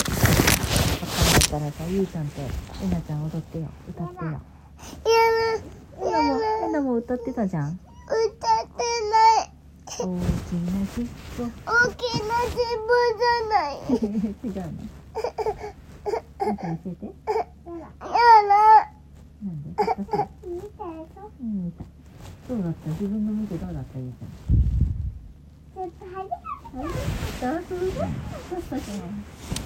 ったらさゆうちゃんとえなちゃん踊ってよ。歌ってよ。やえなもえなも歌ってたじゃん？歌ってない。大きな尻尾大きな自分じゃない。違うの？なんか教えて。やだ。なんで？私見たでしょうん見たどうだった？自分の見てどうだった？ゆうちゃん。ちょっと恥ずかしいあすごいそうしたじゃんねえ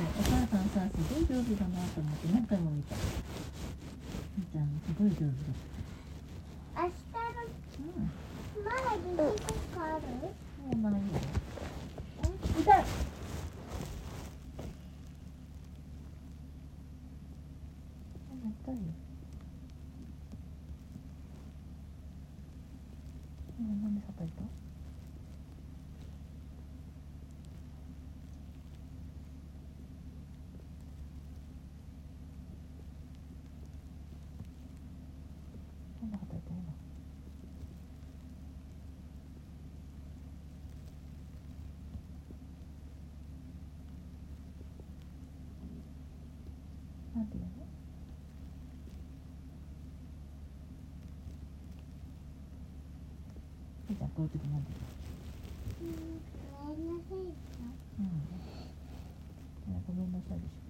お母さんさすごい上手だなと思って何回も見たゆうちゃん。すごい上手だった明日のうん。まだできることあるもうまあいよ痛い痛いよ今なん。で叩いたなんで叩いた今なんて言うのじゃあこういう時なんて言うのうんごめんなさいうん。ごめんなさいでしょ。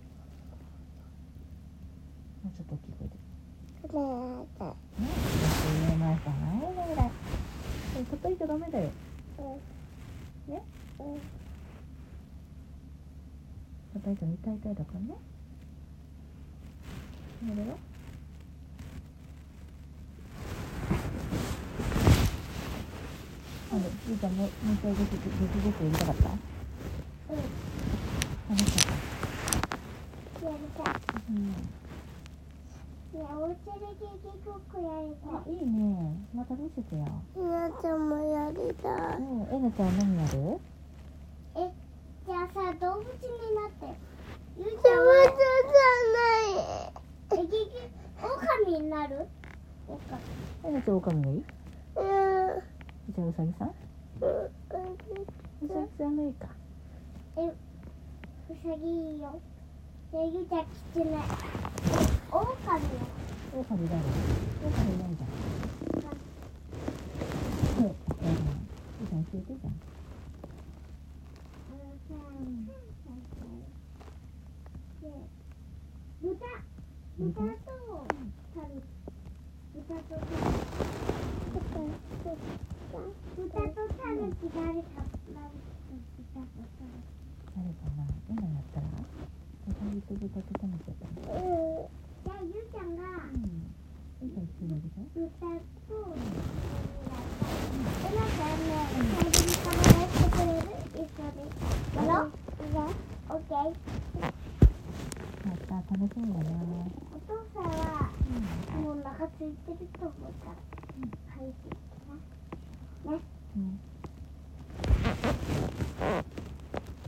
もうちょっと大きい声で。ねえね、言えましたね、ぐらい。叩いちゃダメだよ。ね。叩いたら痛い痛いだからね。やるよ。あの、じいちゃんもう、もう一回やりたかった？楽しかった。やりたいうん。ねえお家でケーキごっこやりたあ、いいね。また見せてよ。なちゃんもやりたいうん、えなちゃんは何やる？えじゃあさ動物になってゆうちゃんはじゃないえ結になる？がいい？うん。じゃあうさぎさん？うさぎさんがいいか。えうさぎいいよ。じゃきつね狼よ狼誰？狼いないじゃん。そう、うん。ゆうちゃん。教えてじゃん。豚豚と今やったら？豚とタヌキやったの。うん。じゃあゆうちゃん。がうん。ゆうちゃん。一緒にやるじゃん。豚とえなちゃった楽しみだね。お父さん。はもうお腹空い。てると思うから入ってきなねうん。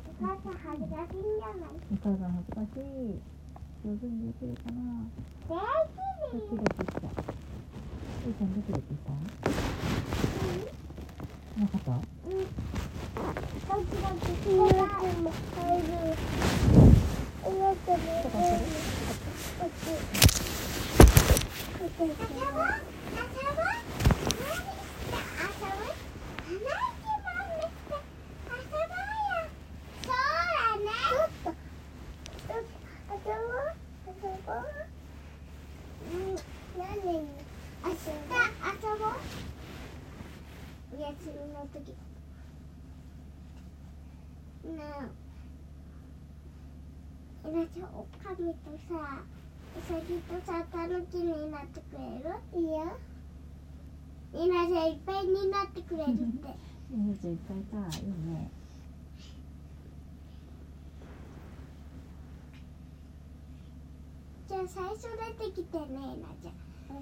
お母さん恥ずかしい。んじゃない。お母さん恥ずかしい。上手にできるかな？できるよドキした。ゆうちゃんドキドキした？なかった？うんドキドキしてない。も入るうまくねとかする？こっちこっち遊ぼう遊ぼう何して遊ぶ鼻息まんめして遊ぼうちょっとちょっと遊ぼう遊ぼううん何に明日遊ぼうお休みの時ねえ。えなちゃおかみとさ。うさぎとさたぬきになってくれる？いいよ。えなちゃんいっぱいになってくれるって。ちゃんいっぱいさ、いいね。じゃあ最初出てきてねえなちゃん、あ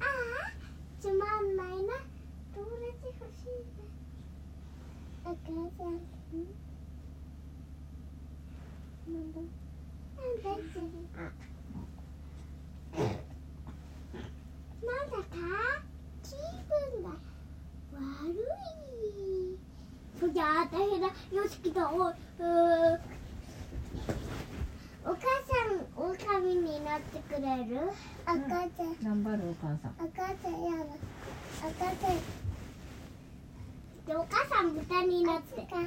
あつまんないな。友達欲しいな。お母さん。ん。なんだ？なんだ？それなんだか気分が悪い。そりゃ大変だよしきだおお母さん狼になってくれる？赤ちゃん。頑張るお母さん。赤ちゃんやだ赤ちゃんでお母さん豚になって。か、うん、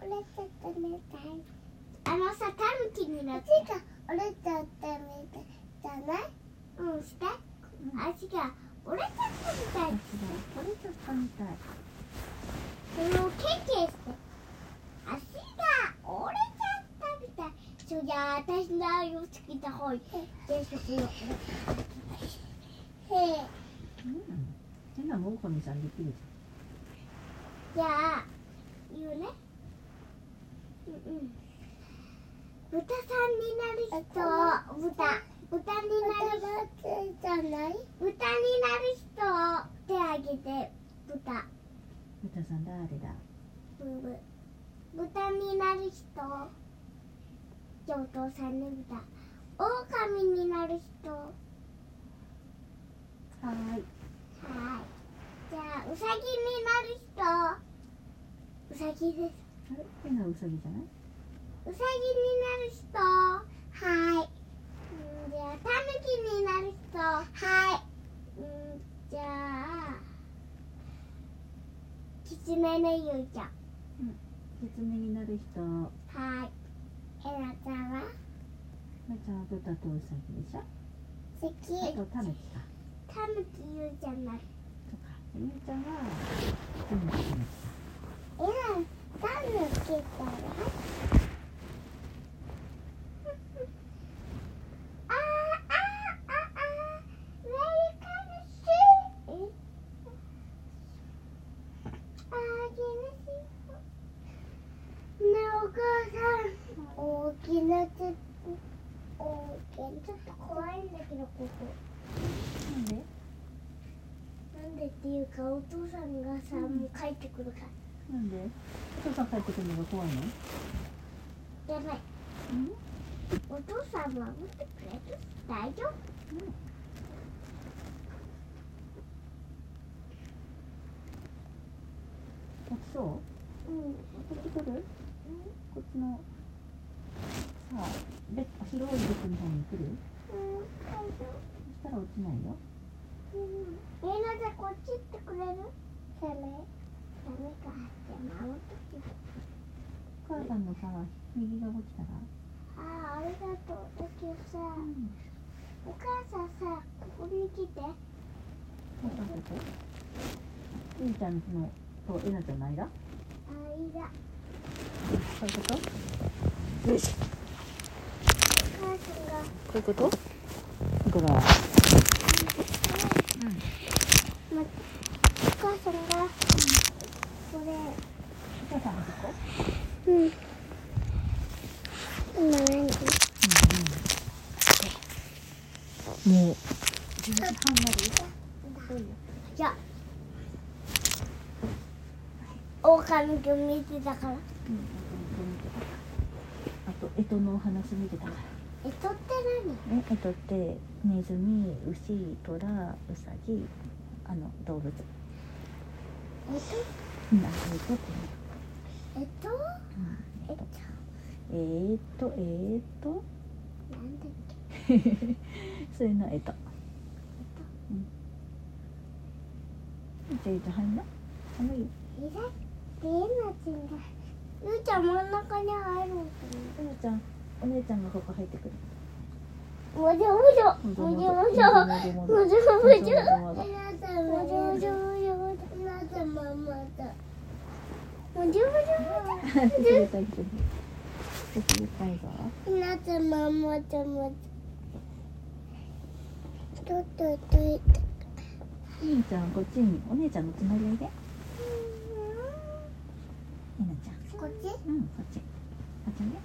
折ちゃったみたいあのさタヌキになって。か折れちゃったみたいじゃない？うんして。足が折れちゃったみたい折れちゃったみたいそれをケンケンして足が折れちゃったみたいそりゃ私の愛をつけた方がいいへえなもんこみさんできるじゃんじゃあ言うねうんうん豚さんになる人豚歌になるじゃない？歌になる人手あげて。豚。豚さん誰だ？ブ豚になる人。じゃお父さんの狼になる人。はい。はい。じゃあうさぎになる人。うさぎです。あれ変なじゃない？うさぎになる人。はい。タヌキになる人。はい、うん、じゃあきつめのゆうちゃん、きつめになる人。はい。えなちゃんは？えなちゃんは豚とでしょ？き。あとか。ゆうちゃんなる。とか。ゆうちゃんはタヌキえな大きなちょっと大きなちょっと怖いんだけどここ。なんで？なんでっていうかお父さんがさ、うん、もう帰ってくるから。なんで？お父さん帰ってくるのが怖いの？やばい、うん、お父さん守ってくれる？大丈夫、うん。そう？うん。こっち来る？うん、こっちの。あ、で広いベッドの方に来る、うん、そしたら落ちないよ、うん、みんなじこっち行ってくれる？ダメダメかって守っと母さんのさ右が落ちたら？ああありがとう。だけどさ、うん、お母さんさここに来て。お母さんここゆいちゃんのそとえなちゃんの間？間。そういうこと？よしういうこと、うん、お母さんが、これ。お母さん。こうん。今何、うん。うん、もう時半までじゃあ狼見てたから、うん、あと干支のお話見てたからえとって何？えとってネズミ牛トラウサギあの動物。えとえとっとえと、う、と？えー、っとえ、っと？なんだっけ？それのえっと。えっと、うん、じゃあ入んな寒いえだってえなちんうちゃん真ん中にううちゃん。お姉ちゃんがここ入ってくる。もじょもじょもじょもじょもじょもじょもじょもじょもじょまたまじょもじょもじょもじょなたじょたじょとっとっといた兄ちゃんこっちに。お姉ちゃんのつまりおいで。えなちゃん。こっち？うんこっち。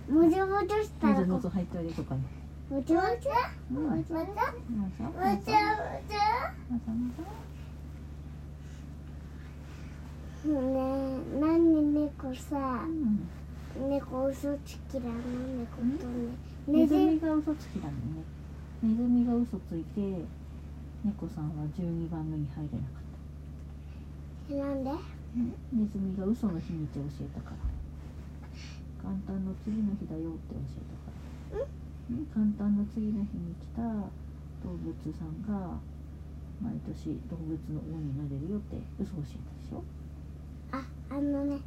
もじゅもじゅしたらこ水のぞ入っておいでここにもじゅもじもじ？ゅもじ？ゅもじ？ゅもじ？ゅもぞもぞねえ何猫さうん猫嘘つきだな猫とねネズミが嘘つきだねネズミが嘘ついて猫さんは12番目に入れなかったなんでネズミが嘘の秘密を教えたから簡単の次の日だよって教えたから。うん？簡単の次の日に来た動物さんが毎年動物の王になれるよって嘘教えたでしょ、ああのね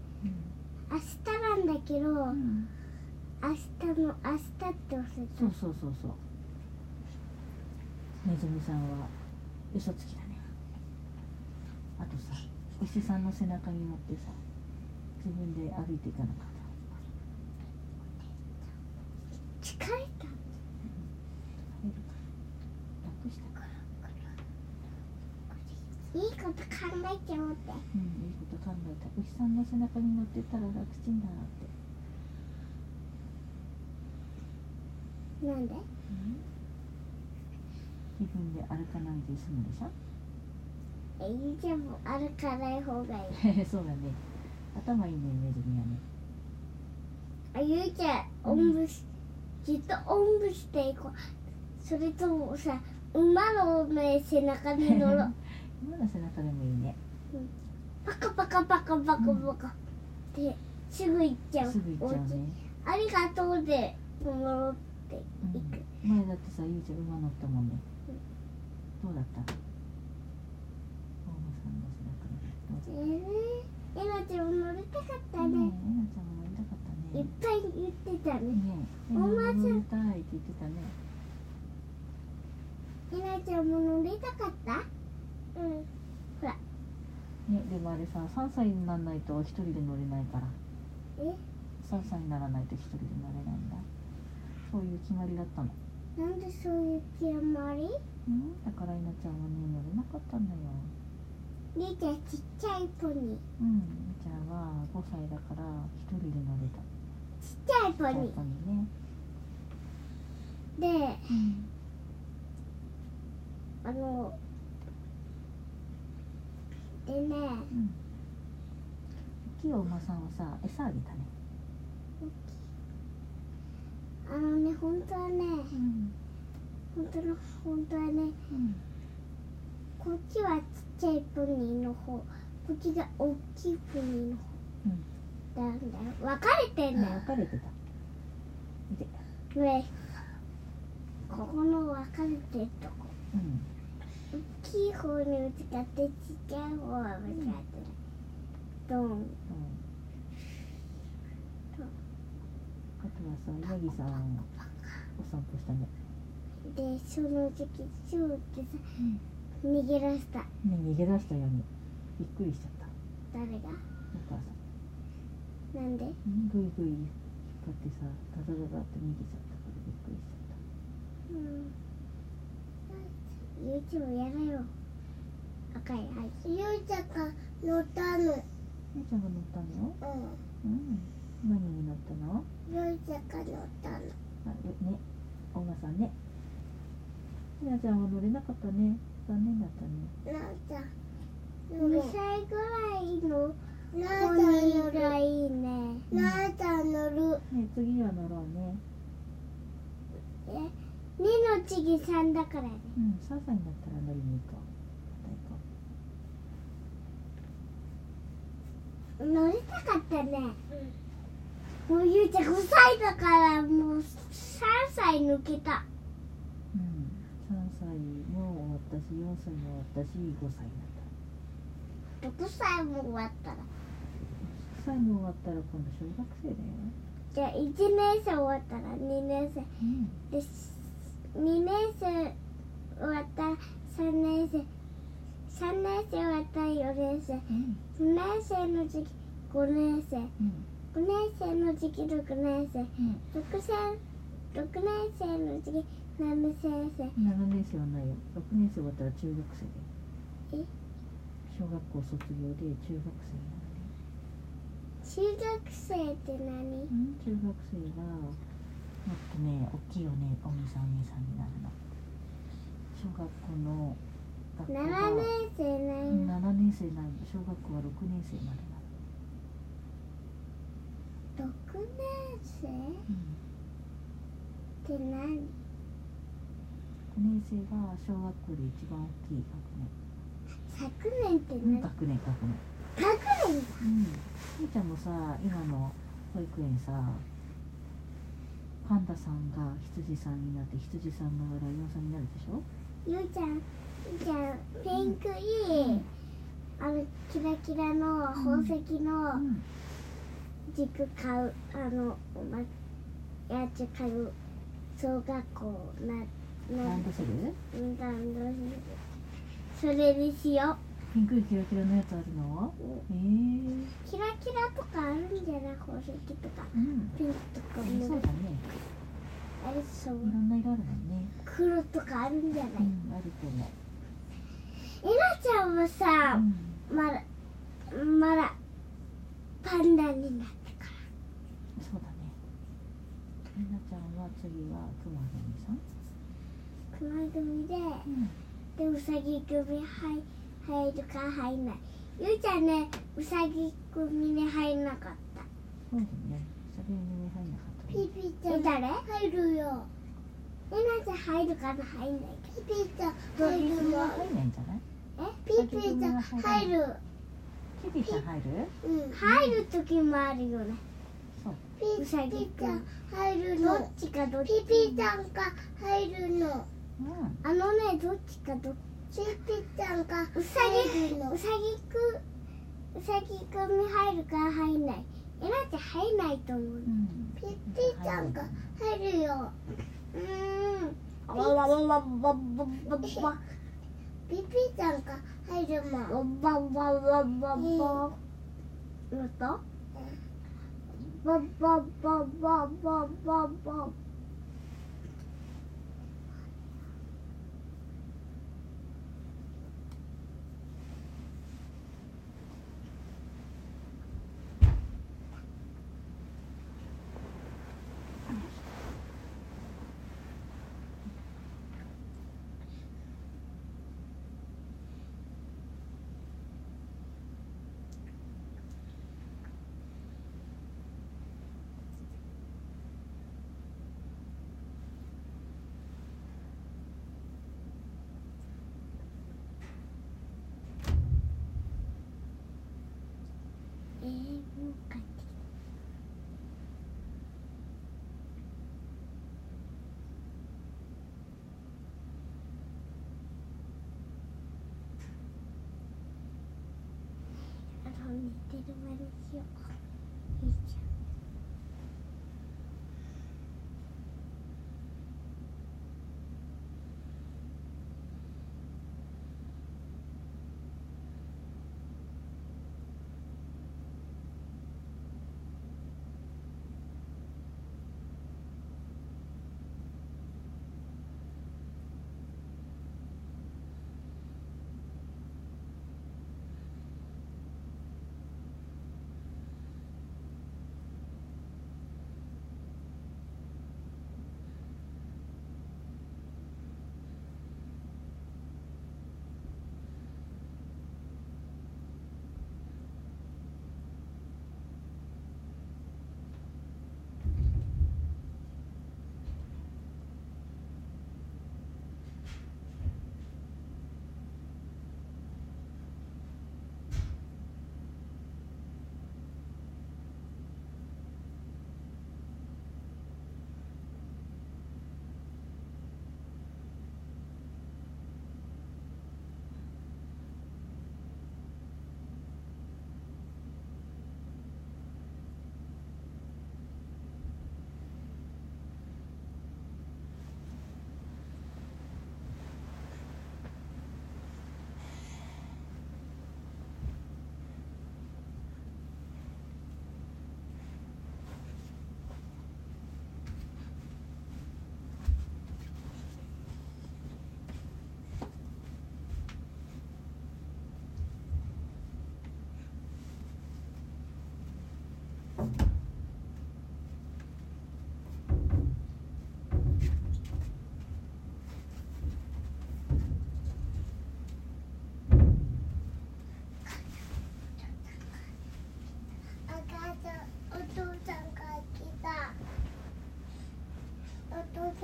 明日なんだけどうん。明日の明日って忘れた。そうそうそうそう。ネズミさんは嘘つきだね。あとさ牛さんの背中に乗ってさ自分で歩いていかなかった疲れた帰るか楽したからいいこと考えちゃおうって。うんいいこと考えた。牛さんの背中に乗ってたら楽ちんだって。なんで？自分で歩かないで済むでしょ？えいいじゃん。歩かない方がいい。そうだね。頭いいねネズミはね。あゆうちゃんおんぶしずっとおんぶしていこう。それともさ馬のね背中に乗ろう 今の背中でもいいね。パカパカパカパカパカ。ってすぐ行っちゃう。すぐ行っちゃうね。ありがとうで乗っていく、うん、前だってさゆうちゃん馬乗ったもんね。どうだった？大野さんの背中にどうだっえー、えなちゃんも乗りたかったたねね、えなちゃんも乗りたかったね。いっぱい言ってたね。ねえ。おばあちゃん。乗りたいって言ってたね。えなちゃんも乗りたかった？うん。ねでもあれさ3歳にならないと一人で乗れないから。え？3歳にならないと一人で乗れないんだ。そういう決まりだったの。なんでそういう決まり？うん？だからいなちゃんはね乗れなかったんだよ。りーちゃんちっちゃいポニー。うん。じゃあは5歳だから一人で乗れた。ちっちゃいポニたのねーでうん。あのでね。うん。大きいお馬さん。はさ餌あげたねあのね本当はねうん。本当の本当はねうん。こっちはちっちゃいポニーの方こっちが大きいポニーの方なん。だよ分かれてん。だよ分かれてた見てねここの分かれてるとこうん。きい方にぶつかってちっちゃい方はぶつかって。ないドンう？んあとはさヤギさんお散歩したね。でその時シューってさ逃げ出した。ね逃げ出したように。びっくりしちゃった。誰が？お母さん。なんで？うんぐいぐい引っ張ってさダダダダって逃げちゃったからびっくりしちゃっうんゆうちもやれよ。赤いはいゆうちゃんが乗ったの。た姉ちゃんが乗ったの？ううん。何に乗ったの？んゆうちゃんが乗ったの。あよね。お馬さんね。ひなちゃんは乗れなかったね。残念だったね。なあちゃん。2歳ぐらいのポニーがいいねなあちゃん乗る。ね次は乗ろうね。え？2の次3だからね。うん3歳になったら乗りに行こうまた行こ乗りたかったね、もうゆうちゃん5歳だからもう3歳抜けた。ううん3歳も終わったし4歳も終わったし5歳になった。6歳も終わったら。6歳も終わったら今度小学生だよ。じゃあ1年生終わったら2年生。うん。で2年生終わったら3年生3年生終わったら4年生。うん4年生の時期5年生。うん5年生の時期6年生。うん6年6年生の時期7年生。7年生はないよ。6年生終わったら中学生だよ。え？小学校卒業で中学生にな中学生って何？うん中学生はもっとね大きいおねお兄さんお姉さんになるの。小学校の学校7が年生うんない7年生ない。の小学校は6年生までなの。6年生？っうん。て何？6年生が小学校で一番大きい昨年って学年、何学年学年。学年うん。みーちゃんもさ今の保育園さパンダさんが羊さんになって羊さんがライオンさんになるでしょ？ゆうちゃんゆうちゃんピンクいあのキラキラの宝石うのん軸買うあのまやつ買う小学校ななランドセル？なんだそれにしよピンクいキラキラのやつあるの？うええキラキラとかあるんじゃない？宝石とか。うん。ピンクとかも。そうだね。あれそう。いろんな色あるもんね。黒とかあるんじゃない、うんあると思う。えなちゃんはさ、うん。まだまだパンダになってかそうだね。みなちゃんは次はくまのみさん？ら熊組でうん。でうさぎ組入入るか入んない。ゆうちゃんねうさぎ組に入んなかった。そうだね。それに入んなかったね。ピピちゃん。入るよ。えなちゃん入るかな入んないピピちゃん入るは入んないんじゃない？え？ピピちゃん入る。キティちゃん入る？うん。入る時もあるよね。そう。ピピちゃん入るの。どっちかどっちピピちゃんか。入るのうん。あのねどっちかどっちピピちゃんかうさぎうさぎくうさぎ組入るか入んない。えなちゃん入んないと思う。うん。ピピちゃんが入るよ。うーん。わわわわちゃんが入るもん。わわわわわわやったわわわわわわわわ переворотил.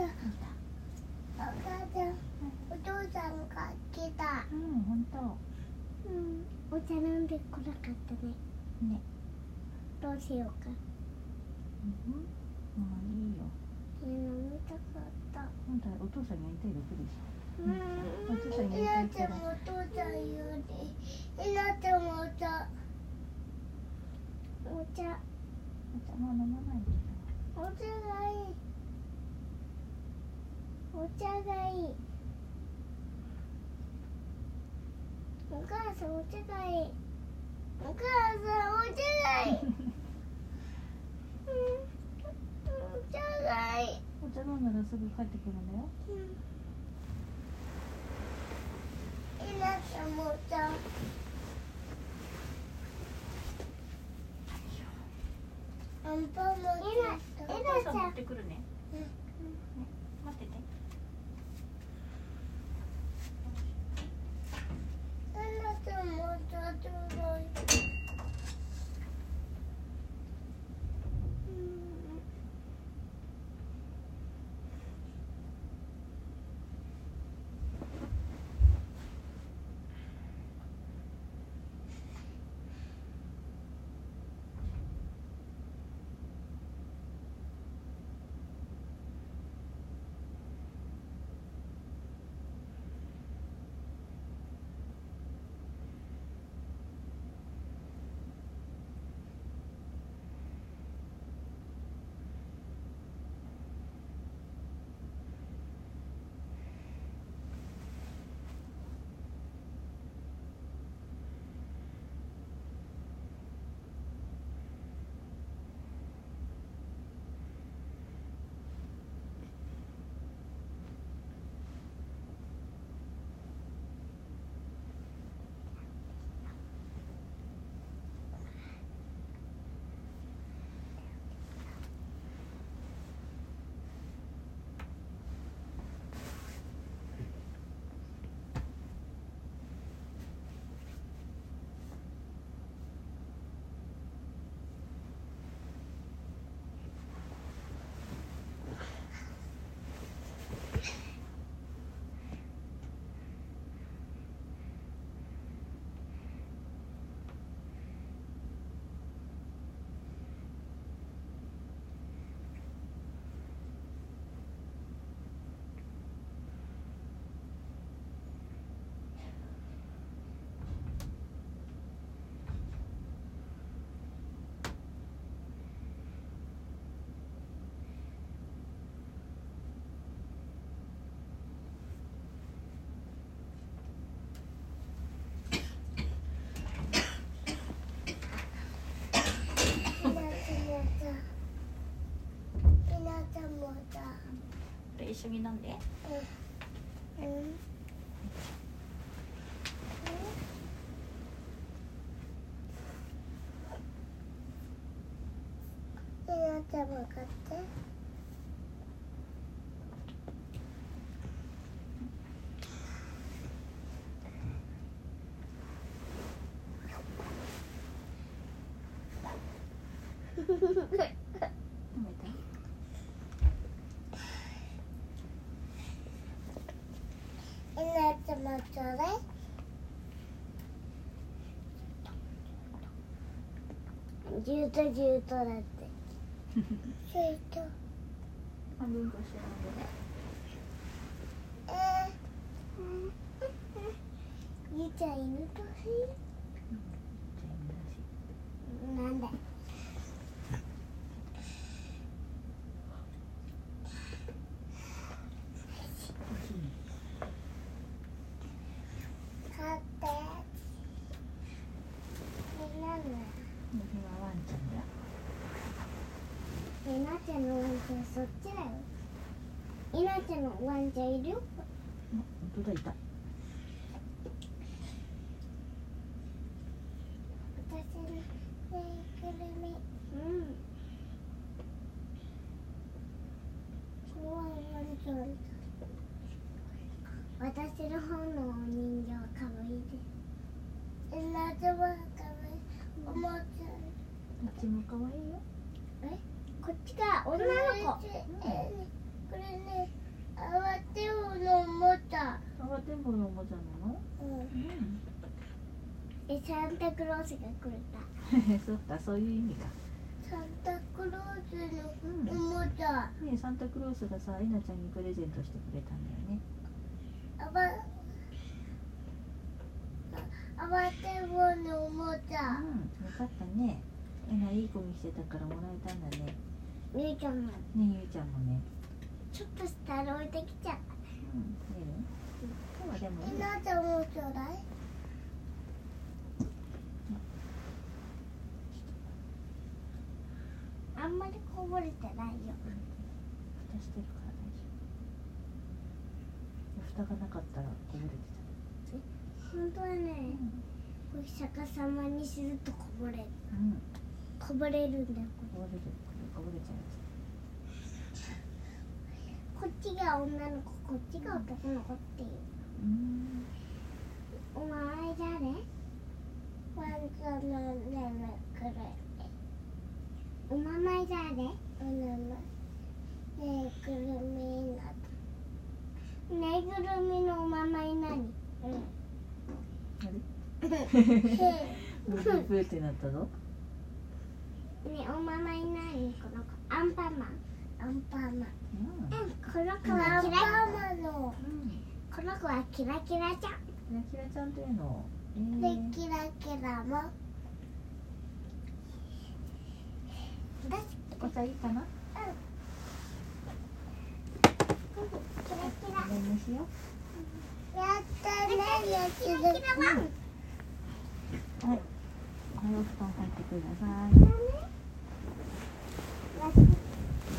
ん、おん、お父さんが来た。うん本当。うん、お茶飲んでこなかったね。ね。どうしようか。うん。もういいよ。え飲みたかった。本当はお父さんが言いたいだけでしうん。お父さんにい言いたないちゃんお父さんよりいなちゃんもお茶。お茶。ょお茶も飲まないけお茶がいいお茶がいい。お母さんお茶がいい。お母さんお茶がいい。うん。お茶がいい。どお茶飲んだらすぐ帰ってくるんだよ。いなちゃんもお茶。アンパンもいなえなちゃん。てくるねうん待っててえなちゃんも緒に飲んで。うん。いなちゃん。も買って飲めたいなちゃんもちょうだいジュートジュートだって。ジュート半分こして。飲ん。でねえー、ゆちゃん犬としじゃあ犬だしなんで買ってえなんだこれはワンちゃんだえなちゃんのワンちゃんそっちだよいなちゃんのワンちゃんい。るよあ本当だいた私のぬいぐるみうん怖いワンちゃん私の方のお人形かわいいですえなちゃんはかわいいおもちゃどっちも可愛いよこっちが女の子えこれね慌てようのおもちゃ慌てんぼのおもちゃなの？うん。うん。えサンタクロースが来るた そっかそういう意味か。サンタクロースのおもちゃ。ねサンタクロースがさえなちゃんにプレゼントしてくれたんだよね。あばあばてぼうのおもちゃ。うんよかったね。えないい子にしてたからもらえたんだね。みゆちゃんも。ねゆいちゃんもねちょっと下に置いてきちゃっうん。見る今日はでもいいなちゃん。もちょうだいあん。まりこぼれてないよ蓋してるから大丈夫蓋がなかったらこぼれてた本当はたねこれ逆さまにするとこぼれるうん。こぼれるん。だよこぼれるこぼれちゃうこっちが女の子こっちが男の子っていう。うん。お前誰？ワンコのねむくるお名前誰？お名前。ねえぐるみなどねえぐるみのお名前何？うん。あブーブーってなったぞえお名前何この子アンパンマンアンパンマン。うん。この子はの。うん。この子はキラキラちゃん。キラキラちゃんというの。えでー、キラキラも。だしお茶いいかな？キラキラ。これにしよやったねやキラキラワンうはい。お洋布団入ってください。ち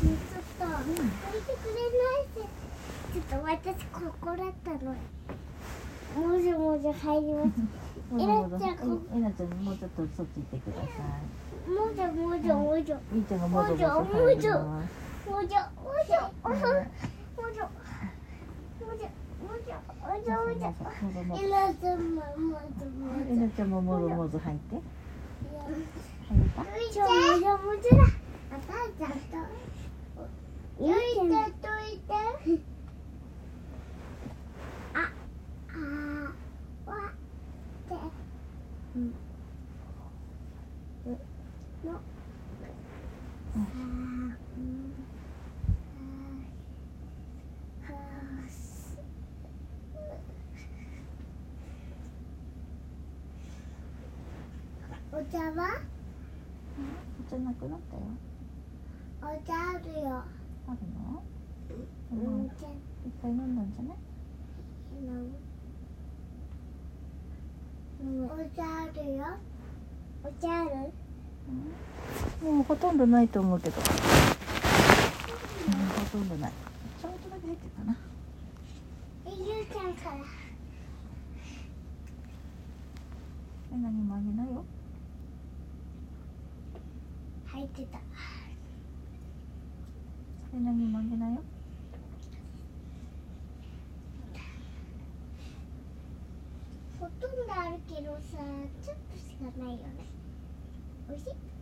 ょっと置いてくれないでちょっと私ここだったのもじもじ入りますえなちゃんこえなちゃんもうちょっとそっち行ってくださもじもじもじいみーちゃんがもじもじ入りますもじもじもじもじもじもじもじもじもじもじもぞもぞえなちゃんももじもじえなちゃんももぞもぞ入って入ったちゃんもじもじだあたちゃんとゆいちゃんといて。ああわて。うんのあうんああすお茶はお茶なくなったよお茶あるよ。あるのううんん、いっぱい飲んだんじゃないお茶あるよ。お茶ある。うんもうほとんどないと思うけどうんほとんどないちょっとだけ入ってるかなえ、ゆうちゃんから。え何もあげないよ入ってた。え何もあげないよほとんどあるけどさ、ちょっとしかないよね。おいしい？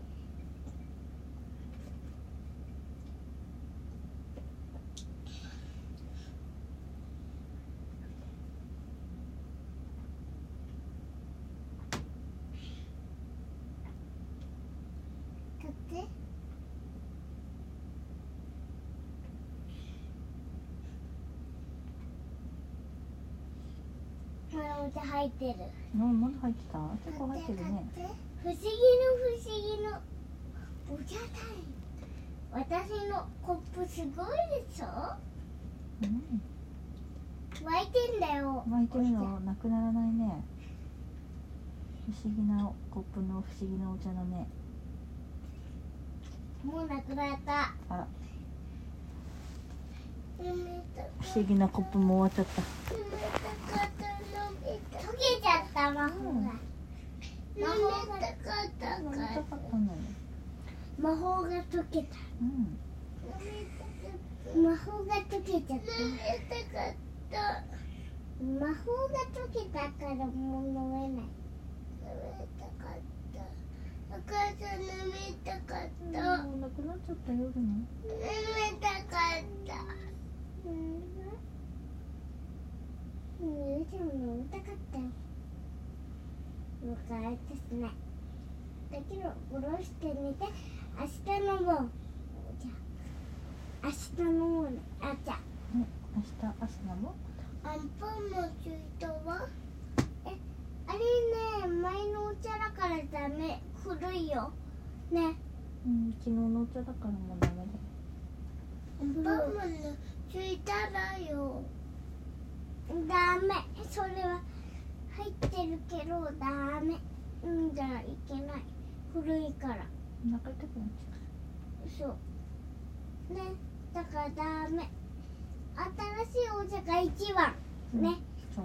お茶入ってる。うんまだ入ってた？結構入ってるね。不思議の不思議の。お茶タイム。私のコップすごいでしょ？うん。沸いてんだよ。湧いてるの。なくならないね。不思議なコップの不思議なお茶だねもうなくなった。あ。ら不思議なコップも終わっちゃった溶けちゃった魔法が。うん魔法が溶けた。うん。魔法が溶けちゃった。魔法が溶けたからもう飲めない。お母さん飲めたかった。もうなくなっちゃった。夜の飲めたかった。うんゆうちゃん。も飲みたかったよもう帰ってしないだけど下ろして寝て明日のもじゃ明日のもねあじゃあね明日朝のもアンパンの水筒はえあれね前のお茶だからダメ古いよねうん。昨日のお茶だからもうダメだよアンパンマンの水筒だよダメ。それは入ってるけどダメ。うんじゃいけない。古いから。そう。ね。だからダメ。新しいお茶が一番。うね、そう。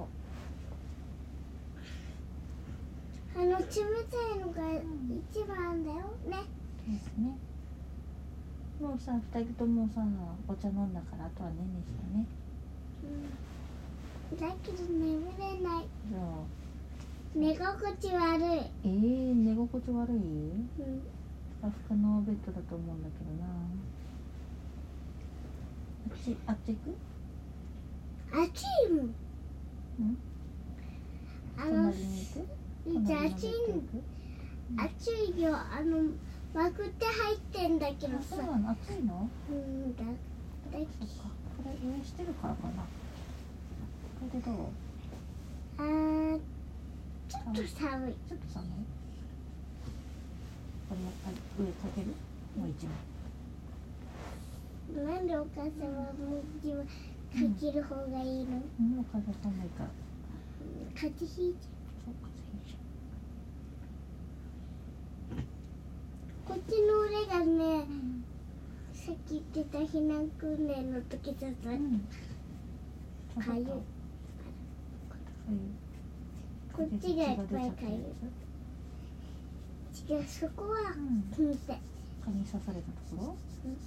あの冷たいのが一番だよ。ね。そうですね。もうさ二人ともさお茶飲んだからあとはねねしたね。うんだけど眠れない。じゃあ。寝心地悪い、えー、寝心地悪い？うん、ふかふかのベッドだと思うんだけどな。あっちあっち行く暑いもんうん。あのじゃあ隣のベッド行く？暑いよ。あの膜って入ってんだけどさ。あそうなの？暑いの？うんだだそっかこれ上してるからかな。これでどうあーちょっと寒い。ちょっと寒い？これやっぱり上かける？もう一枚。なんでお母さんはもう自分かける方がいいの、もう風寒いから風邪ひいちゃう。こっちの俺がねゃん。さっき言ってた避難訓練の時だとうん。かゆいかゆいこっちがいっぱいかゆいい違うそこはうん。金銭蚊に刺されたところ？うん